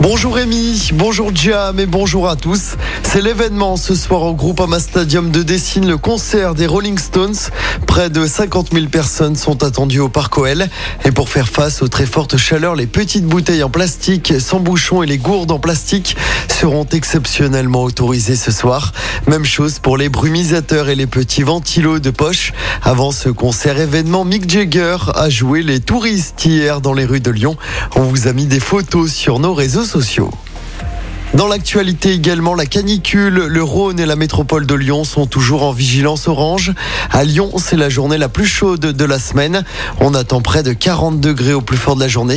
Bonjour Rémi, bonjour Jam et bonjour à tous. C'est l'événement ce soir au Groupama Stadium de Dessine, le concert des Rolling Stones. Près de 50 000 personnes sont attendues au Parc OL. Et pour faire face aux très fortes chaleurs, les petites bouteilles en plastique sans bouchon et les gourdes en plastique seront exceptionnellement autorisées ce soir. Même chose pour les brumisateurs et les petits ventilos de poche. Avant ce concert événement, Mick Jagger a joué les touristes hier dans les rues de Lyon. On vous a mis des photos sur nos réseaux sociaux. Dans l'actualité également, la canicule, le Rhône et la métropole de Lyon sont toujours en vigilance orange. À Lyon, c'est la journée la plus chaude de la semaine. On attend près de 40 degrés au plus fort de la journée.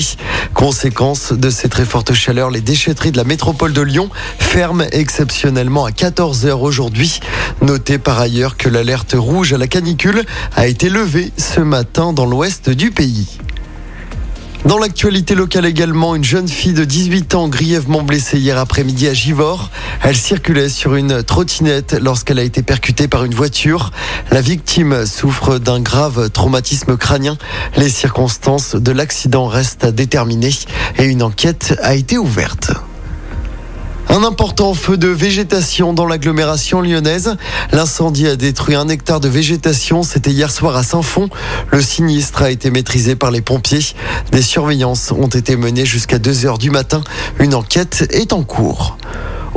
Conséquence de ces très fortes chaleurs, les déchetteries de la métropole de Lyon ferment exceptionnellement à 14 heures aujourd'hui. Notez par ailleurs que l'alerte rouge à la canicule a été levée ce matin dans l'ouest du pays. Dans l'actualité locale également, une jeune fille de 18 ans grièvement blessée hier après-midi à Givors. Elle circulait sur une trottinette lorsqu'elle a été percutée par une voiture. La victime souffre d'un grave traumatisme crânien. Les circonstances de l'accident restent à déterminer et une enquête a été ouverte. Un important feu de végétation dans l'agglomération lyonnaise. L'incendie a détruit un hectare de végétation. C'était hier soir à Saint-Fond. Le sinistre a été maîtrisé par les pompiers. Des surveillances ont été menées jusqu'à 2 heures du matin. Une enquête est en cours.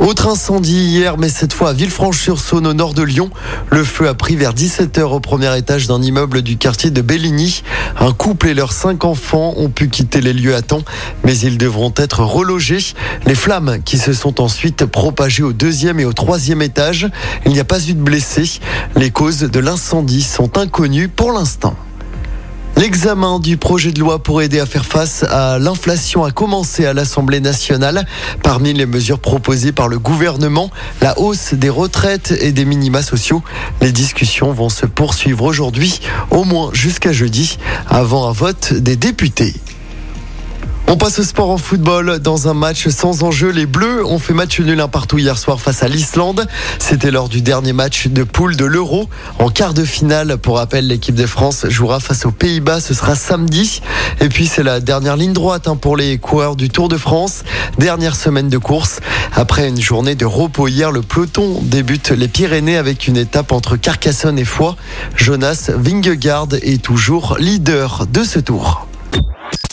Autre incendie hier, mais cette fois à Villefranche-sur-Saône au nord de Lyon. Le feu a pris vers 17h au premier étage d'un immeuble du quartier de Belligny. Un couple et leurs cinq enfants ont pu quitter les lieux à temps, mais ils devront être relogés. Les flammes qui se sont ensuite propagées au deuxième et au troisième étage. Il n'y a pas eu de blessés. Les causes de l'incendie sont inconnues pour l'instant. L'examen du projet de loi pour aider à faire face à l'inflation a commencé à l'Assemblée nationale. Parmi les mesures proposées par le gouvernement, la hausse des retraites et des minima sociaux. Les discussions vont se poursuivre aujourd'hui, au moins jusqu'à jeudi, avant un vote des députés. On passe au sport en football. Dans un match sans enjeu, les Bleus ont fait match nul un partout hier soir face à l'Islande. C'était lors du dernier match de poule de l'Euro. En quart de finale, pour rappel, l'équipe de France jouera face aux Pays-Bas. Ce sera samedi. Et puis c'est la dernière ligne droite hein, pour les coureurs du Tour de France. Dernière semaine de course. Après une journée de repos hier, le peloton débute les Pyrénées avec une étape entre Carcassonne et Foix. Jonas Vingegaard est toujours leader de ce tour.